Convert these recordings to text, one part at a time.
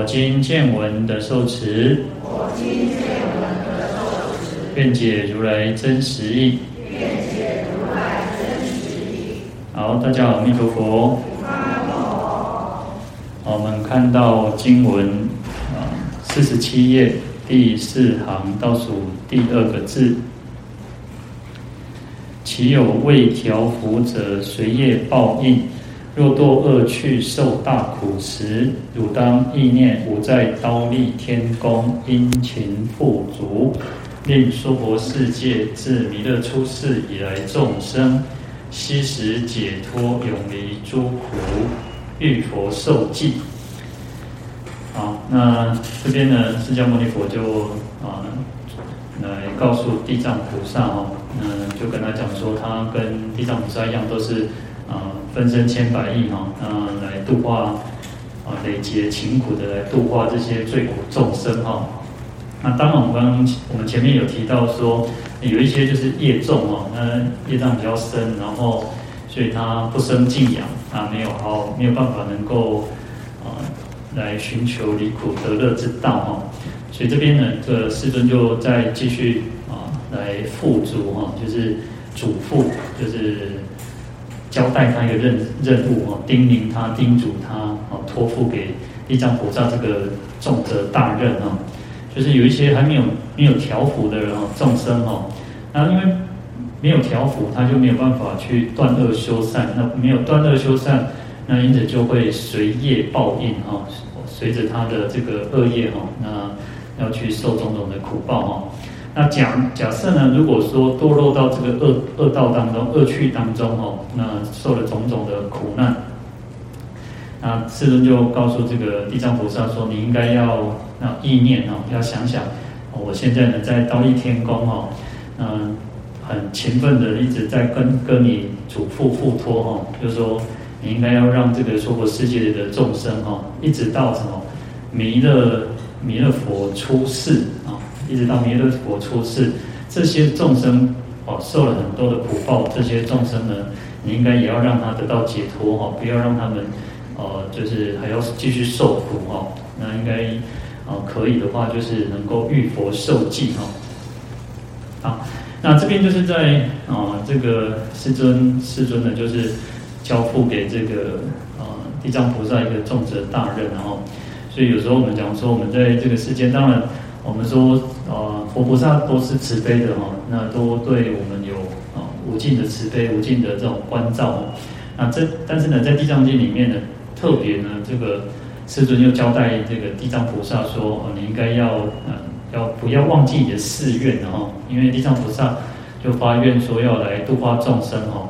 我今见闻得受持，我今见闻得受持，愿解如来真实义，愿解如来真实义。好，大家好，弥陀佛。好，我们看到经文啊，四十七页第四行倒数第二个字，其有未调伏者，随业报应。若堕恶趣受大苦时，汝当忆念吾在刀立天宫殷勤富足，令娑婆世界自弥勒出世以来众生悉时解脱永离诸苦，遇佛受记。好，那这边呢，释迦牟尼佛就啊来告诉地藏菩萨哦，嗯，就跟他讲说，他跟地藏菩萨一样，都是。啊，分身千百亿哈，啊，来度化啊，累劫勤苦的来度化这些罪苦众生哈。那当然，我们刚刚我们前面有提到说，有一些就是业重哦，那业障比较深，然后所以他不生敬仰啊，没有好没有办法能够啊来寻求离苦得乐之道哈。所以这边呢，这个世尊就再继续啊来付嘱哈，就是嘱咐，就是。交代他一个任任务哦，叮咛他、叮嘱他哦，托付给地藏菩萨这个重责大任哦，就是有一些还没有没有调伏的人哦，众生哦，那因为没有调伏，他就没有办法去断恶修善，那没有断恶修善，那因此就会随业报应哦，随着他的这个恶业哦，那要去受种种的苦报哦。那假假设呢？如果说堕落到这个恶恶道当中、恶趣当中哦，那受了种种的苦难，那世尊就告诉这个地藏菩萨说：“你应该要那意念哦，要想想，我现在呢在忉利天宫哦，嗯，很勤奋的一直在跟跟你嘱咐付托哦，就是说你应该要让这个娑婆世界的众生哦，一直到什么弥勒弥勒佛出世。”一直到弥勒佛出世，这些众生哦受了很多的苦报，这些众生呢，你应该也要让他得到解脱哈，不要让他们呃就是还要继续受苦哈。那应该呃可以的话，就是能够遇佛受记哈。好，那这边就是在啊、这个世尊世尊呢，就是交付给这个呃地藏菩萨一个重责大任，然后所以有时候我们讲说，我们在这个世间，当然。我们说，呃，佛菩萨都是慈悲的哈，那都对我们有啊无尽的慈悲、无尽的这种关照。那这但是呢，在《地藏经》里面呢，特别呢，这个世尊又交代这个地藏菩萨说，哦，你应该要呃要不要忘记你的誓愿哈？因为地藏菩萨就发愿说要来度化众生哈，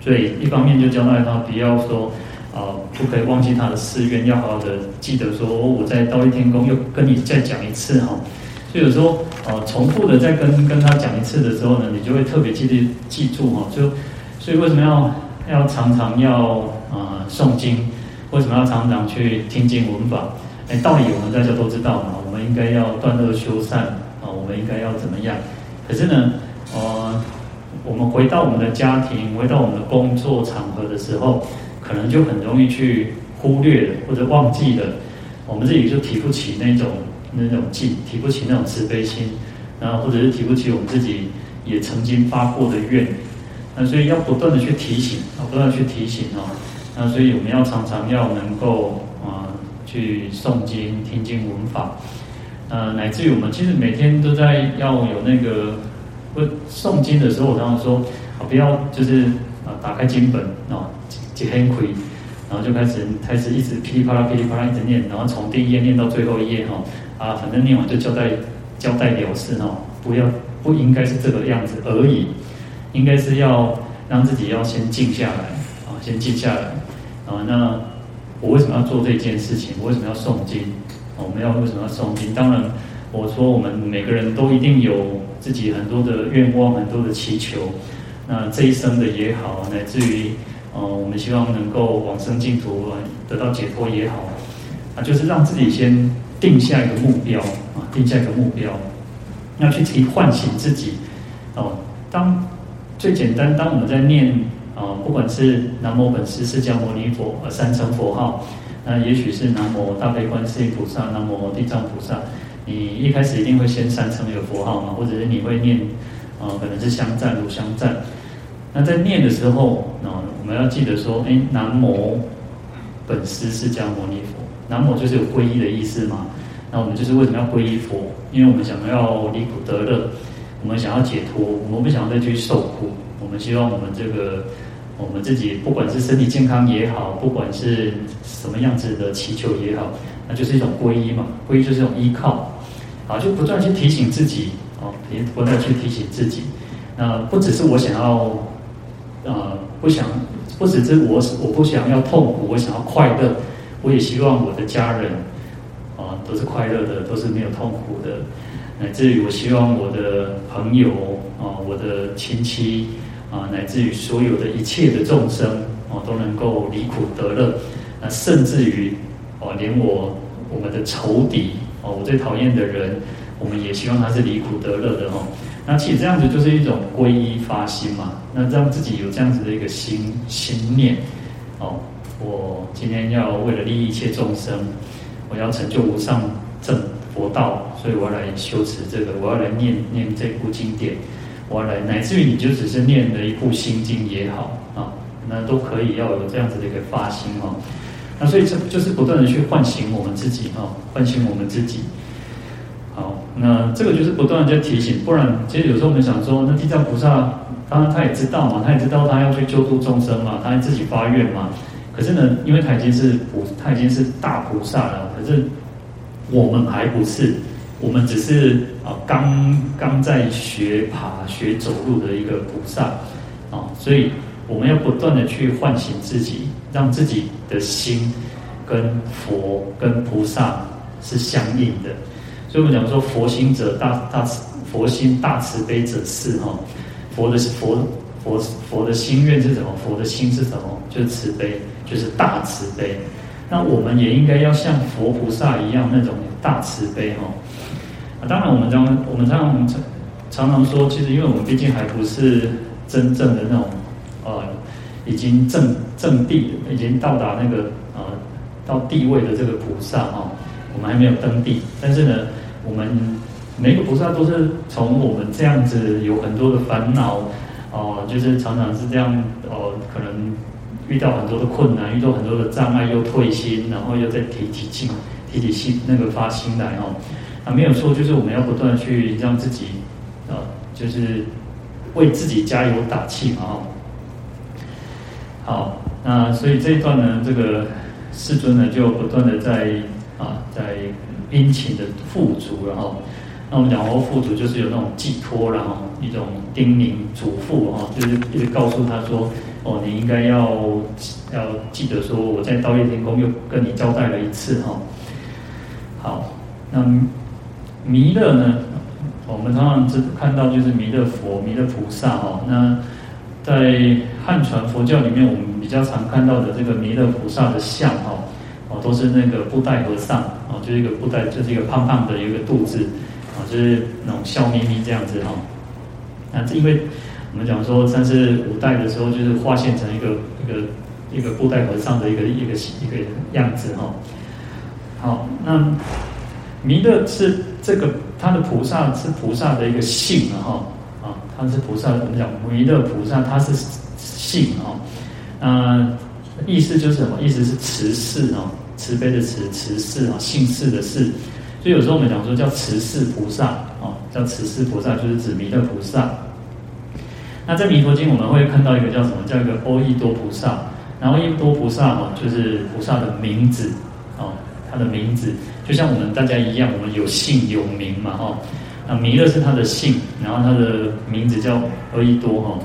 所以一方面就交代他不要说。啊，不可以忘记他的誓愿，要好好的记得说，我在忉利天宫又跟你再讲一次哈。所以有时候呃，重复的再跟跟他讲一次的时候呢，你就会特别记得记住哈。就所以为什么要要常常要啊诵经？为什么要常常去听经闻法？哎，道理我们大家都知道嘛。我们应该要断恶修善啊，我们应该要怎么样？可是呢，呃，我们回到我们的家庭，回到我们的工作场合的时候。可能就很容易去忽略了，或者忘记了，我们自己就提不起那种那种记，提不起那种慈悲心，然后或者是提不起我们自己也曾经发过的愿，那所以要不断的去提醒，啊，不断去提醒哦，那所以我们要常常要能够啊去诵经、听经、闻法，呃，乃至于我们其实每天都在要有那个不诵经的时候，我常常说啊，不要就是啊打开经本啊。很亏，然后就开始开始一直噼里啪啦噼里啪啦一直念，然后从第一页念到最后一页哈啊，反正念完就交代交代了事哈，不要不应该是这个样子而已，应该是要让自己要先静下来啊，先静下来啊。那我为什么要做这件事情？我为什么要诵经？我们要为什么要诵经？当然，我说我们每个人都一定有自己很多的愿望，很多的祈求。那这一生的也好，乃至于呃，我们希望能够往生净土，得到解脱也好，啊，就是让自己先定下一个目标啊，定下一个目标，要去提唤醒自己哦。当最简单，当我们在念啊，不管是南无本师释迦牟尼佛呃三称佛号。那也许是南无大悲观世音菩萨，南无地藏菩萨。你一开始一定会先三称一个佛号嘛，或者是你会念，啊、呃，可能是香赞、炉香赞。那在念的时候，啊、我们要记得说，哎，南无本师释迦牟尼佛。南无就是有皈依的意思嘛。那我们就是为什么要皈依佛？因为我们想要离苦得乐，我们想要解脱，我们不想要再去受苦。我们希望我们这个。我们自己不管是身体健康也好，不管是什么样子的祈求也好，那就是一种皈依嘛。皈依就是一种依靠，啊，就不断去提醒自己，哦，不断去提醒自己。那不只是我想要，呃，不想，不只是我，我不想要痛苦，我想要快乐。我也希望我的家人，啊，都是快乐的，都是没有痛苦的。乃至于我希望我的朋友，啊，我的亲戚。啊，乃至于所有的一切的众生哦，都能够离苦得乐。那甚至于哦，连我我们的仇敌哦，我最讨厌的人，我们也希望他是离苦得乐的哦。那其实这样子就是一种皈依发心嘛。那让自己有这样子的一个心心念哦，我今天要为了利益一切众生，我要成就无上正佛道，所以我要来修持这个，我要来念念这部经典。我要来，乃至于你就只是念了一部心经也好啊，那都可以要有这样子的一个发心哦。那所以这就是不断的去唤醒我们自己哦，唤醒我们自己。好，那这个就是不断的在提醒，不然其实有时候我们想说，那地藏菩萨当然他也知道嘛，他也知道他要去救度众生嘛，他自己发愿嘛。可是呢，因为他已经是菩，他已经是大菩萨了，可是我们还不是。我们只是啊，刚刚在学爬、学走路的一个菩萨啊，所以我们要不断的去唤醒自己，让自己的心跟佛、跟菩萨是相应的。所以我们讲说，佛心者大大慈，佛心大慈悲者是哈。佛的是佛佛佛的心愿是什么？佛的心是什么？就是慈悲，就是大慈悲。那我们也应该要像佛菩萨一样那种大慈悲哈。啊，当然，我们常我们常常常常说，其实因为我们毕竟还不是真正的那种，呃，已经正正地，已经到达那个呃到地位的这个菩萨哈、哦，我们还没有登地。但是呢，我们每个菩萨都是从我们这样子有很多的烦恼，哦、就是常常是这样，哦、可能遇到很多的困难，遇到很多的障碍，又退心，然后又再提起劲，提起心那个发心来哦。啊，没有错，就是我们要不断去让自己，啊，就是为自己加油打气嘛，哈。好，那所以这一段呢，这个世尊呢就不断的在啊，在殷勤的付出，然后，那我们讲说付嘱就是有那种寄托，然后一种叮咛嘱咐，哈，就是一直告诉他说，哦，你应该要要记得说，我在道业天宫又跟你交代了一次，哈。好，那。弥勒呢？我们常常只看到就是弥勒佛、弥勒菩萨哦。那在汉传佛教里面，我们比较常看到的这个弥勒菩萨的像哦，哦，都是那个布袋和尚哦，就是一个布袋，就是一个胖胖的一个肚子就是那种笑眯眯这样子哈。那这因为我们讲说，但是五代的时候就是化现成一个一个一个布袋和尚的一个一个一个样子哈。好，那弥勒是。这个他的菩萨是菩萨的一个姓啊，哈啊，他是菩萨，我们讲弥勒菩萨，他是姓啊，呃，意思就是什么？意思是慈氏哦，慈悲的慈，慈氏啊，姓氏的氏。所以有时候我们讲说叫慈氏菩萨哦，叫慈氏菩萨，就是指弥勒菩萨。那在弥陀经我们会看到一个叫什么？叫一个阿逸多菩萨。然后阿逸多菩萨哈，就是菩萨的名字哦，他的名字。就像我们大家一样，我们有姓有名嘛，哈。那弥勒是他的姓，然后他的名字叫阿逸多，哈。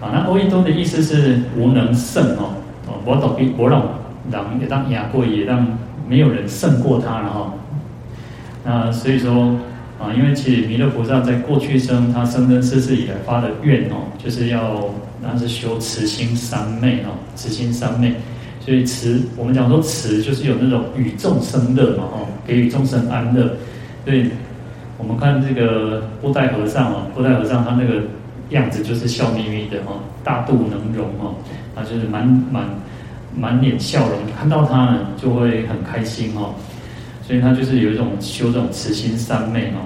啊，那阿逸多的意思是无能胜，哦。哦，我倒比我让让也当亚贵也让没有人胜过他了哈。那所以说啊，因为其实弥勒菩萨在过去生他生生世世以来发的愿哦，就是要那是修慈心三昧哦，慈心三昧。所以慈，我们讲说慈就是有那种与众生乐嘛哦，给予众生安乐。所以我们看这个布袋和尚哦，布袋和尚他那个样子就是笑眯眯的哦，大肚能容哦，他就是满满满脸笑容，看到他呢就会很开心哦。所以他就是有一种修这种慈心三昧哦，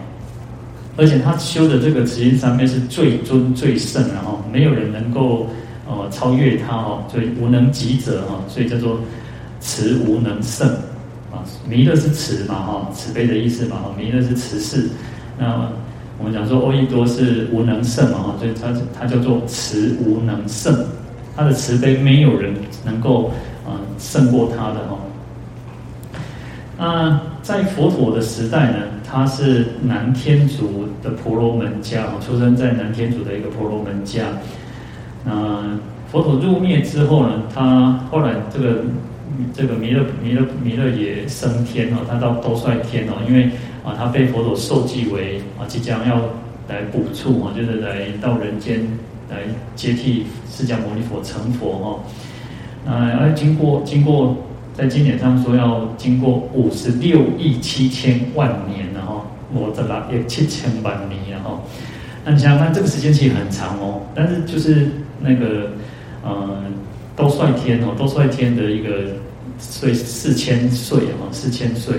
而且他修的这个慈心三昧是最尊最圣的哈，没有人能够呃超越他哦，所以无能及者哈，所以叫做慈无能胜啊。弥勒是慈嘛哈，慈悲的意思嘛哈，弥勒是慈氏，那我们讲说阿逸多是无能胜嘛哈，所以他他叫做慈无能胜，他的慈悲没有人能够呃胜过他的哈。那在佛陀的时代呢，他是南天竺的婆罗门家，出生在南天竺的一个婆罗门家。那佛陀入灭之后呢，他后来这个这个弥勒弥勒弥勒也升天哦，他到兜率天哦，因为啊他被佛陀受记为啊即将要来补处啊，就是来到人间来接替释迦牟尼佛成佛哈。那而经过经过。在经典上说，要经过五十六亿七千万年，然后我这拉也七千万年，然后那你想想看，这个时间其实很长哦。但是就是那个呃，都率天哦，都率天的一个岁四千岁哦，四千岁，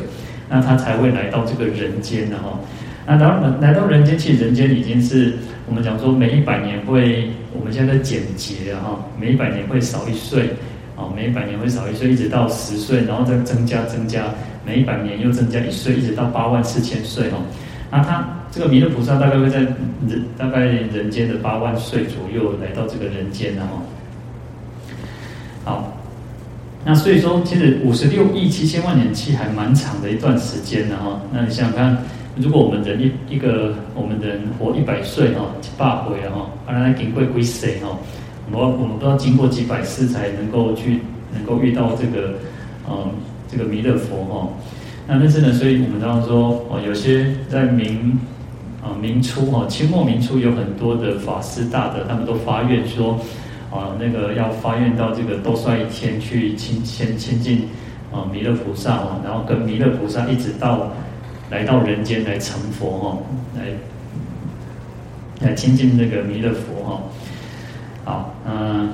那他才会来到这个人间的哈。那当然来到人间，其实人间已经是我们讲说，每一百年会，我们现在在减节哈，每一百年会少一岁。哦，每一百年会少一岁，一直到十岁，然后再增加增加，每一百年又增加一岁，一直到八万四千岁哦。那他这个弥勒菩萨大概会在人大概人间的八万岁左右来到这个人间的哈。好，那所以说，其实五十六亿七千万年期还蛮长的一段时间的哈。那你想想看，如果我们人一一个我们人活一百岁哈，一百回哈，阿来经过几世哈。我我们都要经过几百次才能够去能够遇到这个，呃，这个弥勒佛哈。那但是呢，所以我们当中说哦，有些在明啊明初哈，清末明初有很多的法师大德，他们都发愿说啊，那个要发愿到这个兜率天去亲亲亲近啊弥勒菩萨啊，然后跟弥勒菩萨一直到来到人间来成佛哈，来来亲近那个弥勒佛哈。好，嗯，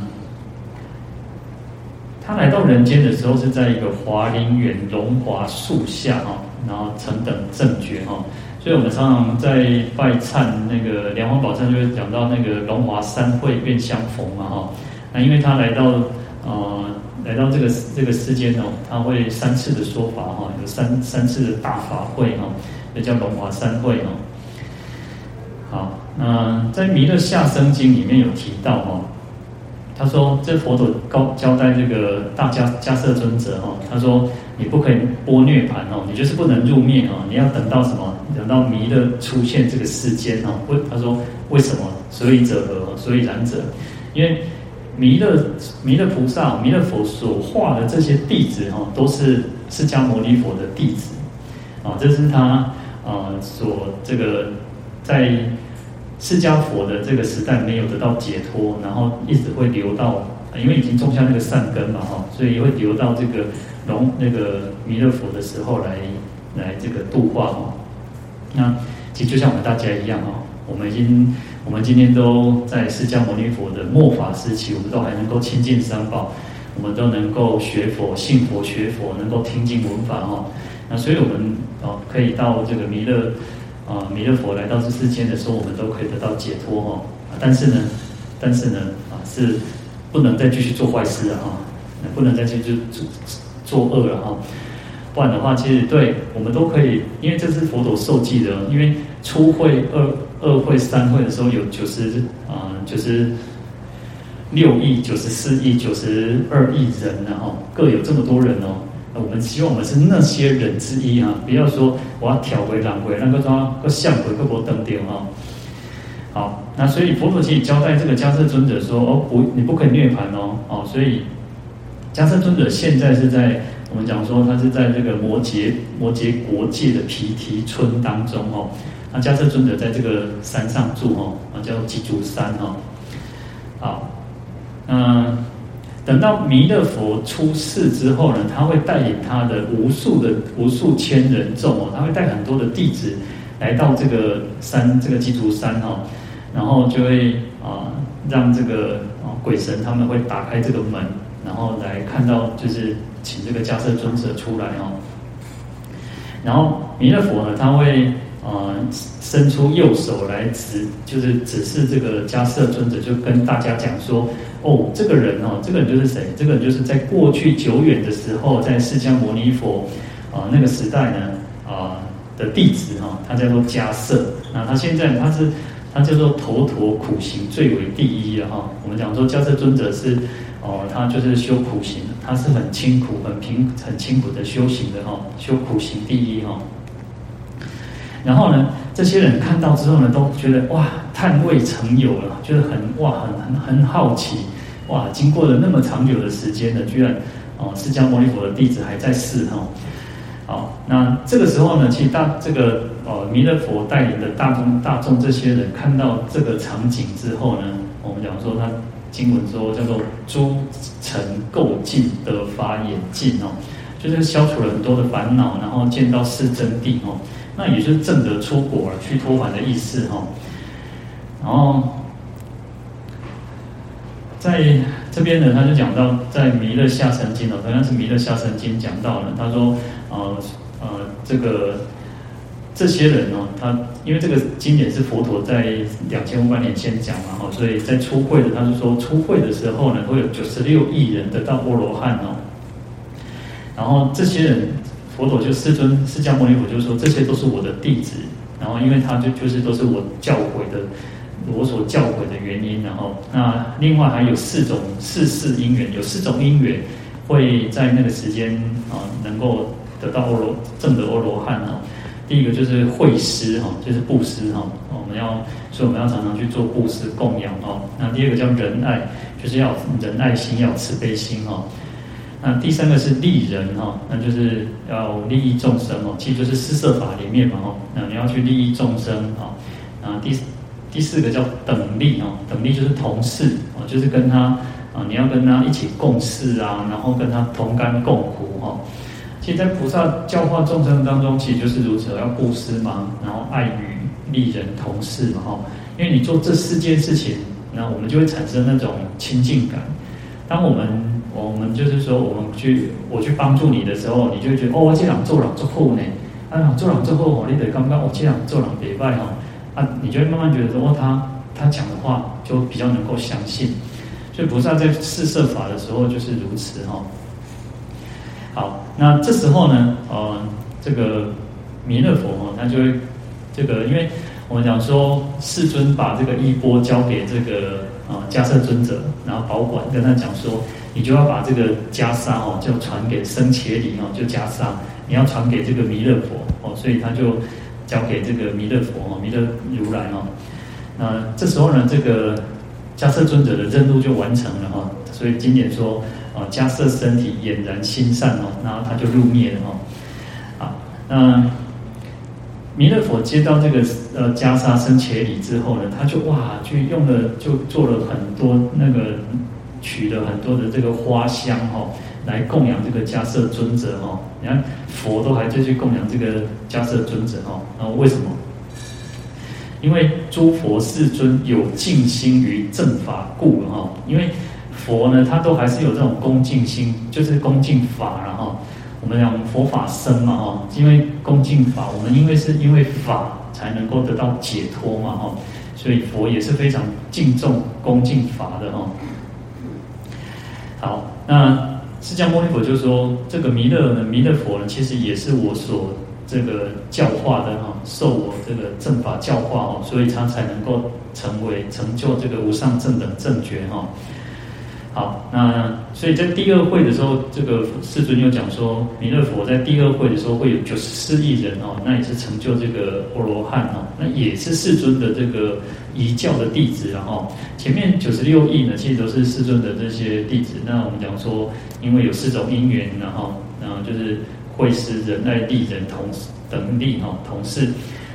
他来到人间的时候是在一个华林园龙华树下哈，然后成等正觉哈，所以我们常常在拜忏那个莲华宝忏就会讲到那个龙华三会愿相逢嘛哈，那因为他来到呃来到这个这个世间哦，他会三次的说法哈，有三三次的大法会哈，也叫龙华三会哦。好，嗯在《弥勒下生经》里面有提到哈，他说这佛陀告交代这个大迦迦叶尊者哈，他说你不可以般涅槃哦，你就是不能入灭哦，你要等到什么？等到弥勒出现这个世间哦。为他说为什么？所以者何？所以然者，因为弥勒弥勒菩萨弥勒佛所化的这些弟子哈，都是释迦牟尼佛的弟子啊，这是他啊所这个。在释迦佛的这个时代没有得到解脱，然后一直会留到，因为已经种下那个善根嘛，哈，所以也会留到这个龙那个弥勒佛的时候来来这个度化哈。那其实就像我们大家一样哈，我们已经我们今天都在释迦牟尼佛的末法时期，我们都还能够亲近三宝，我们都能够学佛、信佛、学佛，能够听经闻法哈。那所以我们哦可以到这个弥勒。啊，弥勒佛来到这世间的时候，我们都可以得到解脱哈。但是呢，但是呢，啊，是不能再继续做坏事了哈，不能再继续做做恶了哈。不然的话，其实对我们都可以，因为这是佛陀受记的。因为初会、二二会、三会的时候有九十啊，九十六亿、九十四亿、九十二亿人呢哈，各有这么多人哦。我们希望我们是那些人之一啊！不要说我要挑回、揽回，那个装个相回、个波登掉啊！好，那所以佛陀其实交代这个迦叶尊者说：“哦，不，你不可以涅槃哦，哦，所以迦叶尊者现在是在我们讲说他是在这个摩羯摩羯国界的皮提村当中哦。那迦叶尊者在这个山上住哦，啊叫鸡足山哦。好，嗯，等到弥勒佛出世之后呢，他会带领他的无数的无数千人众哦，他会带很多的弟子来到这个山这个鸡足山哦，然后就会啊让这个啊鬼神他们会打开这个门，然后来看到就是请这个迦叶尊者出来哦，然后弥勒佛呢他会。啊、伸出右手来指，就是指示这个迦叶尊者，就跟大家讲说：哦，这个人哦，这个人就是谁？这个人就是在过去久远的时候，在释迦牟尼佛啊、那个时代呢啊、的弟子哈、哦，他叫做迦叶。那他现在他是他叫做头陀苦行最为第一啊哈。我们讲说迦叶尊者是哦、他就是修苦行，他是很清苦、很平、很清苦的修行的哈、哦，修苦行第一哈。哦然后呢，这些人看到之后呢，都觉得哇，叹未成有了，觉得很哇，很很很好奇，哇，经过了那么长久的时间呢，居然哦，释迦牟尼佛的弟子还在世哈。好，那这个时候呢，其实大这个哦，弥勒佛带领的大众大众这些人看到这个场景之后呢，我们讲说他经文说叫做诸尘垢尽得法眼净哦，就是消除了很多的烦恼，然后见到是真谛哦。那也是正德出国了，去托凡的意思哈。然后在这边呢，他就讲到在弥勒下生经哦，同样是弥勒下生经讲到了，他说呃呃这个这些人哦，他因为这个经典是佛陀在两千五百年前讲嘛哈，所以在出会的他就说出会的时候呢，会有九十六亿人得到阿罗汉哦，然后这些人。佛陀就世尊释迦牟尼佛就说，这些都是我的弟子，然后因为他就就是都是我教诲的，我所教诲的原因，然后那另外还有四种四世因缘，有四种因缘会在那个时间啊能够得到阿罗正得阿罗汉啊。第一个就是惠施哈，就是布施哈，我们要所以我们要常常去做布施供养哦。那第二个叫仁爱，就是要仁爱心，要慈悲心哈。那第三个是利人哈，那就是要利益众生哦，其实就是施设法里面嘛哈，那你要去利益众生啊。啊，第第四个叫等利哦，等利就是同事哦，就是跟他啊，你要跟他一起共事啊，然后跟他同甘共苦哈。其实，在菩萨教化众生当中，其实就是如此，要布施嘛，然后爱与利人同事嘛哈。因为你做这四件事情，那我们就会产生那种亲近感。当我们我们就是说，我们去我去帮助你的时候，你就会觉得哦，这样做人做后呢，啊，做人做后哦，你得刚刚我这样做人礼拜哦，啊，你就会慢慢觉得说，哦，他他讲的话就比较能够相信。所以菩萨在试设法的时候就是如此哈。好，那这时候呢，呃，这个弥勒佛哈，他就会这个，因为我们讲说，世尊把这个衣钵交给这个。啊，迦叶尊者，然后保管，跟他讲说，你就要把这个袈裟哦，就传给僧伽梨哦，就袈裟，你要传给这个弥勒佛哦，所以他就交给这个弥勒佛哦，弥勒如来哦。那这时候呢，这个迦叶尊者的任务就完成了哈，所以经典说，啊，迦叶身体俨然心善哦，然后他就入灭了哈。啊，那。弥勒佛接到这个呃袈裟僧伽梨之后呢，他就哇，就用了就做了很多那个取了很多的这个花香哈、哦，来供养这个迦叶尊者哈、哦。你看佛都还就去供养这个迦叶尊者哈，然后为什么？因为诸佛世尊有敬心于正法故哈，因为佛呢，他都还是有这种恭敬心，就是恭敬法然后。我们讲佛法僧嘛，哈，因为恭敬法，我们因为是因为法才能够得到解脱嘛，哈，所以佛也是非常敬重恭敬法的，哈。好，那释迦牟尼佛就说，这个弥勒呢，弥勒佛呢，其实也是我所这个教化的，哈，受我这个正法教化，哦，所以他才能够成为成就这个无上正等正觉，哈。好，那所以在第二会的时候，这个世尊又讲说，弥勒佛在第二会的时候会有九十四亿人哦，那也是成就这个阿罗汉哦，那也是世尊的这个遗教的弟子，然后前面九十六亿呢，其实都是世尊的这些弟子。那我们讲说，因为有四种因缘，然后然后就是会师、忍耐力、人同等力哈同事。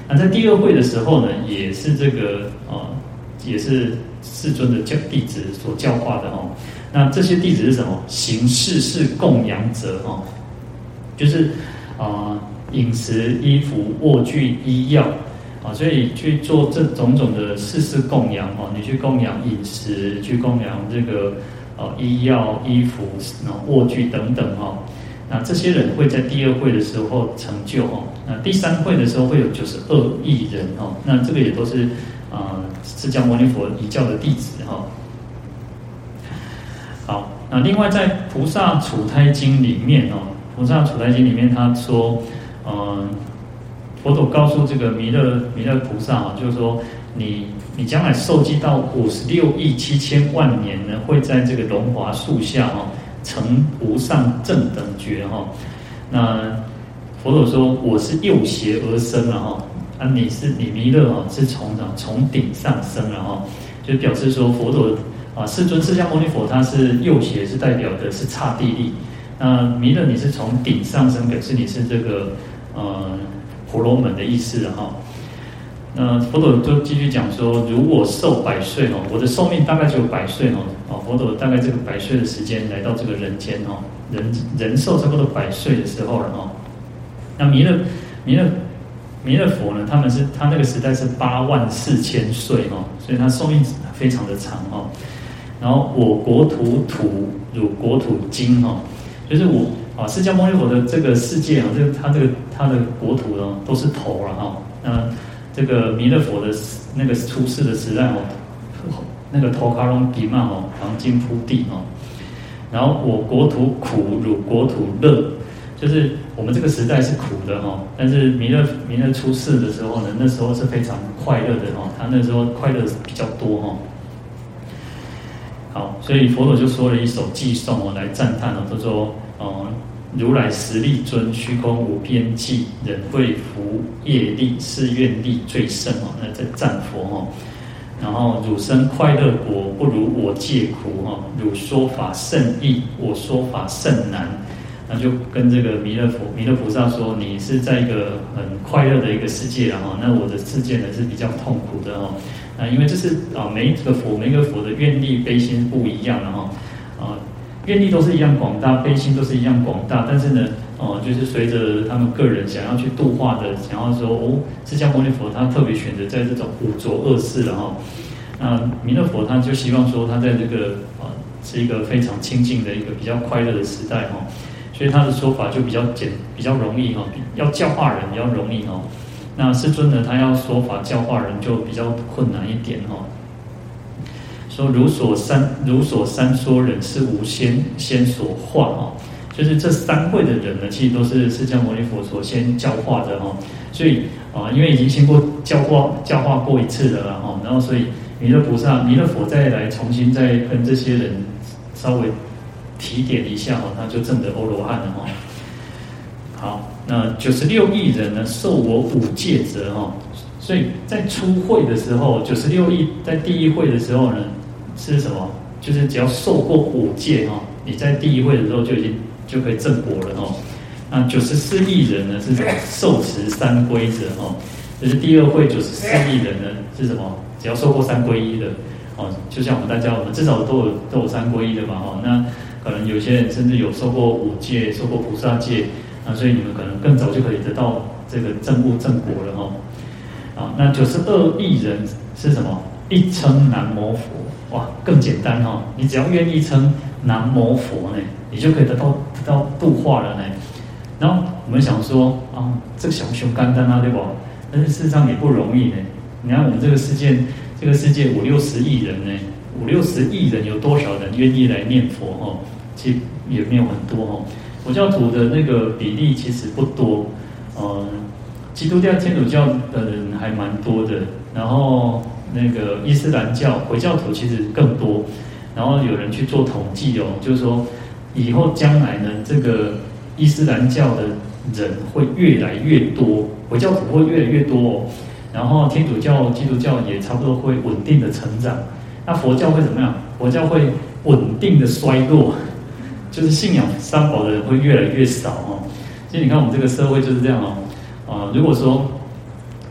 那在第二会的时候呢，也是这个啊，也是。世尊的教弟子所教化的哦，那这些弟子是什么？行世事供养者哦，就是啊，饮食、衣服、卧具、医药啊，所以去做这种种的世事供养哦。你去供养饮食，去供养这个呃医药、衣服、然后卧具等等哈。那这些人会在第二会的时候成就哦。那第三会的时候会有九十二亿人哦。那这个也都是。啊，释迦牟尼佛遗教的弟子哈。好，那另外在《菩萨处胎经》里面哦，《菩萨处胎经》里面他说，嗯，佛陀告诉这个弥勒弥勒菩萨啊，就是说你你将来受记到五十六亿七千万年呢，会在这个龙华树下哈，成无上正等觉哈。那佛陀说，我是右胁而生了哈。啊，你是你弥勒啊，是从哪从顶上升了哈，就表示说佛陀啊，世尊释迦牟尼佛他是右胁，是代表的是刹帝利。那弥勒你是从顶上升，表示你是这个呃婆罗门的意思哈。那佛陀就继续讲说，如果寿百岁哦，我的寿命大概只有百岁哦，啊，佛陀大概这个百岁的时间来到这个人间哦，人人寿差不多百岁的时候了哦。那弥勒弥勒。弥勒佛呢，他们是他那个时代是八万四千岁哦，所以他寿命非常的长哦。然后我国土土如国土金哦，就是我啊，释迦牟尼佛的这个世界啊，这个他这个他的国土呢都是头了哈。那这个弥勒佛的那个出世的时代哦，那个头卡隆比曼哦，黄金铺地哦。然后我国土苦如国土乐。就是我们这个时代是苦的哈，但是弥勒弥勒出世的时候呢，那时候是非常快乐的哈，他那时候快乐比较多哈。好，所以佛陀就说了一首偈颂哦，来赞叹哦，他说哦，如来实力尊，虚空无边际，忍会福业力，誓愿力最胜哦，那在赞佛哈。然后汝生快乐国，不如我界苦哈，汝说法甚易，我说法甚难。那就跟这个弥勒佛、弥勒菩萨说：“你是在一个很快乐的一个世界了哈，那我的世界呢是比较痛苦的哈。那因为这是啊，每一个佛、每一个佛的愿力、悲心不一样的哈。啊，愿力都是一样广大，悲心都是一样广大，但是呢，哦，就是随着他们个人想要去度化的，想要说哦，释迦牟尼佛他特别选择在这种五浊恶世了哈。那弥勒佛他就希望说，他在这个啊是一个非常清净的一个比较快乐的时代哈。”所以他的说法就比较简，比较容易哈，要教化人比较容易哈。那世尊呢，他要说法教化人就比较困难一点哈。说如所三如所三说人是无先先所化哦，就是这三会的人呢，其实都是释迦牟尼佛所先教化的哈。所以啊，因为已经经过教化教化过一次的了哈，然后所以弥勒菩萨弥勒佛再来重新再跟这些人稍微。提点一下哦，他就证得欧罗汉了哈。好，那九十六亿人呢，受我五戒者哈，所以在初会的时候，九十六亿在第一会的时候呢，是什么？就是只要受过五戒哈，你在第一会的时候就已经就可以证果了哈。那九十四亿人呢是什么？受持三皈者哈，就是第二会九十四亿人呢是什么？只要受过三皈依的哦，就像我们大家，我们至少都有都有三皈依的嘛哈，那。可能有些人甚至有受过五戒、受过菩萨戒，啊，所以你们可能更早就可以得到这个正悟正果了哈。啊，那九十二亿人是什么？一称南无佛，哇，更简单哈！你只要愿意称南无佛呢，你就可以得到得到度化了呢。然后我们想说啊，这个小熊肝丹啊，对不？但是事实上也不容易呢。你看我们这个世界，这个世界五六十亿人呢，五六十亿人有多少人愿意来念佛哈？其实也没有很多哈，佛教徒的那个比例其实不多，嗯，基督教、天主教的人还蛮多的，然后那个伊斯兰教、回教徒其实更多，然后有人去做统计哦，就是说以后将来呢，这个伊斯兰教的人会越来越多，回教徒会越来越多哦，然后天主教、基督教也差不多会稳定的成长，那佛教会怎么样？佛教会稳定的衰落，就是信仰三宝的人会越来越少哦。所以你看我们这个社会就是这样哦，啊、如果说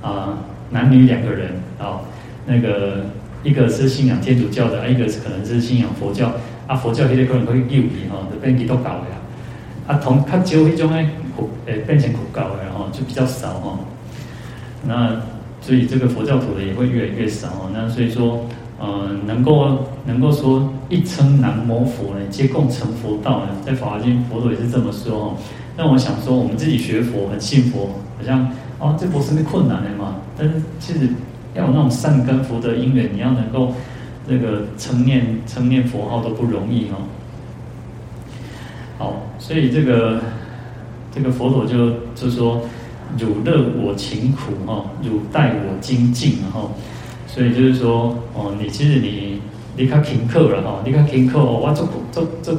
啊、男女两个人啊、哦，那个一个是信仰天主教的，一个是可能是信仰佛教，啊佛教那些可能会幼离哈，就变基督教的呀，啊同他只有一种诶苦诶变成苦教的然后就比较少哈，那所以这个佛教徒的也会越来越少哦，那所以说。呃，能够能够说一称南无佛呢，皆共成佛道呢，在《法华经》佛陀也是这么说哦。那我想说，我们自己学佛很信佛，好像哦，这不是那困难的嘛。但是其实要有那种善根福德因缘，你要能够这个称念称念佛号都不容易哦。好，所以这个这个佛陀就就说：汝乐我勤苦哈，汝待我精进然后。所以就是说，哦，你其实你离开停课了哈，离开停课哦，哇，这这这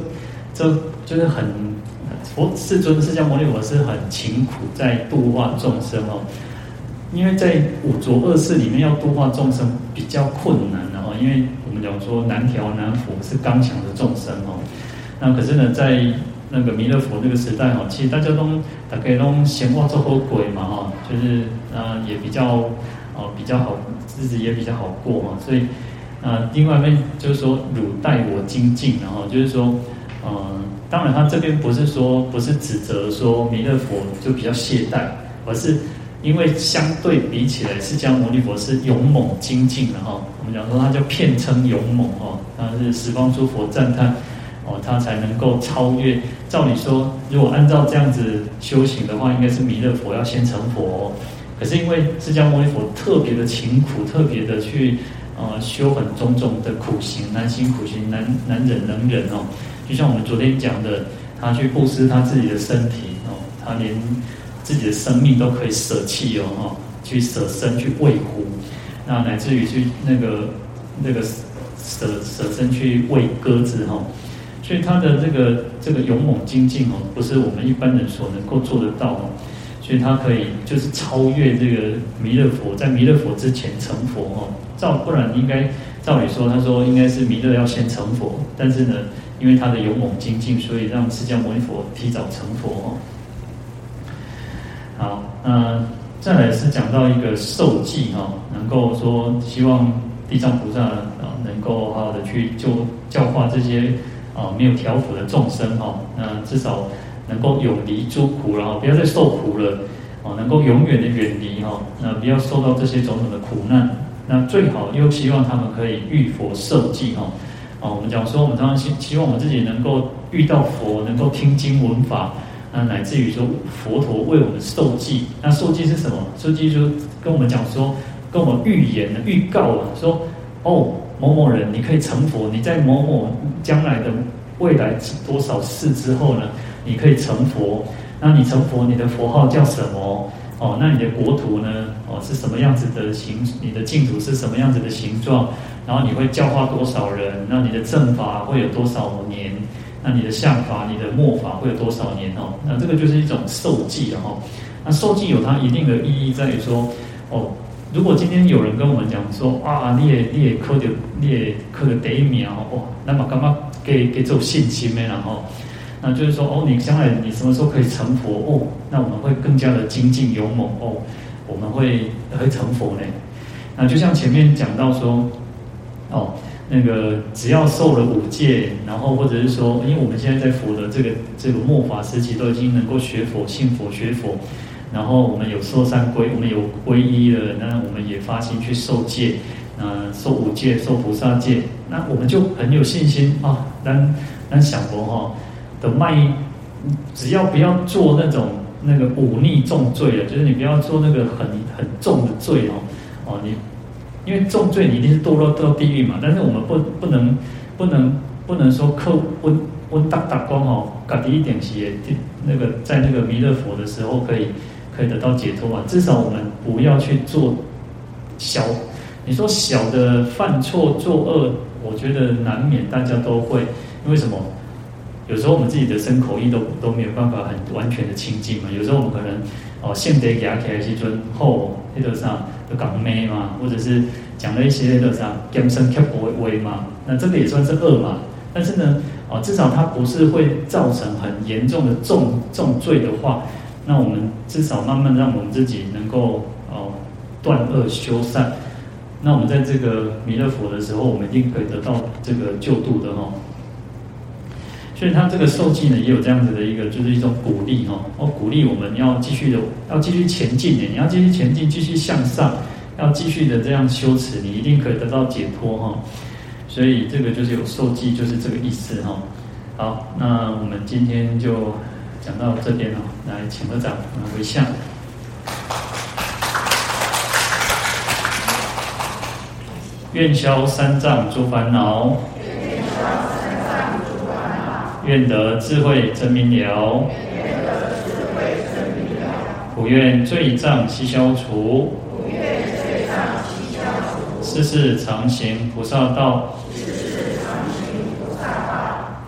这就是很佛世尊释迦牟尼佛是很勤苦在度化众生哦，因为在五浊恶世里面要度化众生比较困难的哦，因为我们讲说难调难服是刚强的众生哦，那可是呢，在那个弥勒佛那个时代哦，其实大家都大概都闲话做好鬼嘛哈，就是啊也比较哦比较好。日子也比较好过嘛，所以，呃，另外一面就是说，汝待我精进，然后就是说，呃，当然他这边不是说不是指责说弥勒佛就比较懈怠，而是因为相对比起来，释迦牟尼佛是勇猛精进的哈。我们讲说他叫片称勇猛哦，他是十方诸佛赞叹哦，他才能够超越。照理说，如果按照这样子修行的话，应该是弥勒佛要先成佛哦。可是因为释迦牟尼佛特别的勤苦，特别的去呃修很种种的苦行，难行苦行，难难忍能忍哦。就像我们昨天讲的，他去布施他自己的身体哦，他连自己的生命都可以舍弃哦，哈，去舍身去喂虎，那乃至于去那个那个舍舍身去喂鸽子哈。所以他的这个这个勇猛精进哦，不是我们一般人所能够做得到哦。所以他可以就是超越这个弥勒佛，在弥勒佛之前成佛哦。照不然应该照理说，他说应该是弥勒要先成佛，但是呢，因为他的勇猛精进，所以让释迦牟尼佛提早成佛哦。好，那再来是讲到一个受记哈，能够说希望地藏菩萨啊能够好好的去就教化这些啊没有调伏的众生哈，那至少。能够永离诸苦，然后不要再受苦了，哦，能够永远的远离哈，那不要受到这些种种的苦难，那最好又希望他们可以遇佛受记哈，啊，我们讲说我们当然希希望我们自己能够遇到佛，能够听经闻法，那乃至于说佛陀为我们受记，那受记是什么？受记就跟我们讲说，跟我们预言了、预告了，说哦某某人你可以成佛，你在某某将来的未来多少世之后呢？你可以成佛，那你成佛，你的佛号叫什么？哦，那你的国土呢？哦，是什么样子的形？你的净土是什么样子的形状？然后你会教化多少人？那你的正法会有多少年？那你的相法、你的末法会有多少年？哦，那这个就是一种受记哦。那受记有它一定的意义在于说，哦，如果今天有人跟我们讲说，啊，你也你也刻的你也刻的第一名哦，那么干嘛给给这种信心呢？然后。那就是说，哦，你将来你什么时候可以成佛？哦，那我们会更加的精进勇猛哦，我们会会成佛呢。那就像前面讲到说，哦，那个只要受了五戒，然后或者是说，因为我们现在在佛的这个这个末法时期，都已经能够学佛、信佛、学佛，然后我们有受三皈，我们有皈依了，那我们也发心去受戒，呃，受五戒、受菩萨戒，那我们就很有信心啊，咱咱想佛哈。的卖，只要不要做那种那个忤逆重罪了，就是你不要做那个很很重的罪哦哦，你因为重罪你一定是堕落到地狱嘛，但是我们不不能不能不能说刻温温大大光哦，搞低一点些，那个在那个弥勒佛的时候可以可以得到解脱啊，至少我们不要去做小你说小的犯错作恶，我觉得难免大家都会，因为什么？有时候我们自己的身口意都都没有办法很完全的清净嘛。有时候我们可能哦，现得给他开一尊后那个上的港妹嘛，或者是讲了一些那个啥尖声刻薄威嘛，那这个也算是恶嘛。但是呢，哦，至少它不是会造成很严重的重重罪的话，那我们至少慢慢让我们自己能够哦断恶修善。那我们在这个弥勒佛的时候，我们一定可以得到这个救度的哦。所以他这个受记呢，也有这样子的一个，就是一种鼓励哈，哦，鼓励我们要继续的，要继续前进的，你要继续前进，继续向上，要继续的这样修持，你一定可以得到解脱哈。所以这个就是有受记，就是这个意思哈。好，那我们今天就讲到这边了，来请合掌，来回向。愿消三障诸烦恼，愿得智慧真明了，普愿罪障悉消除，世世常行菩萨道，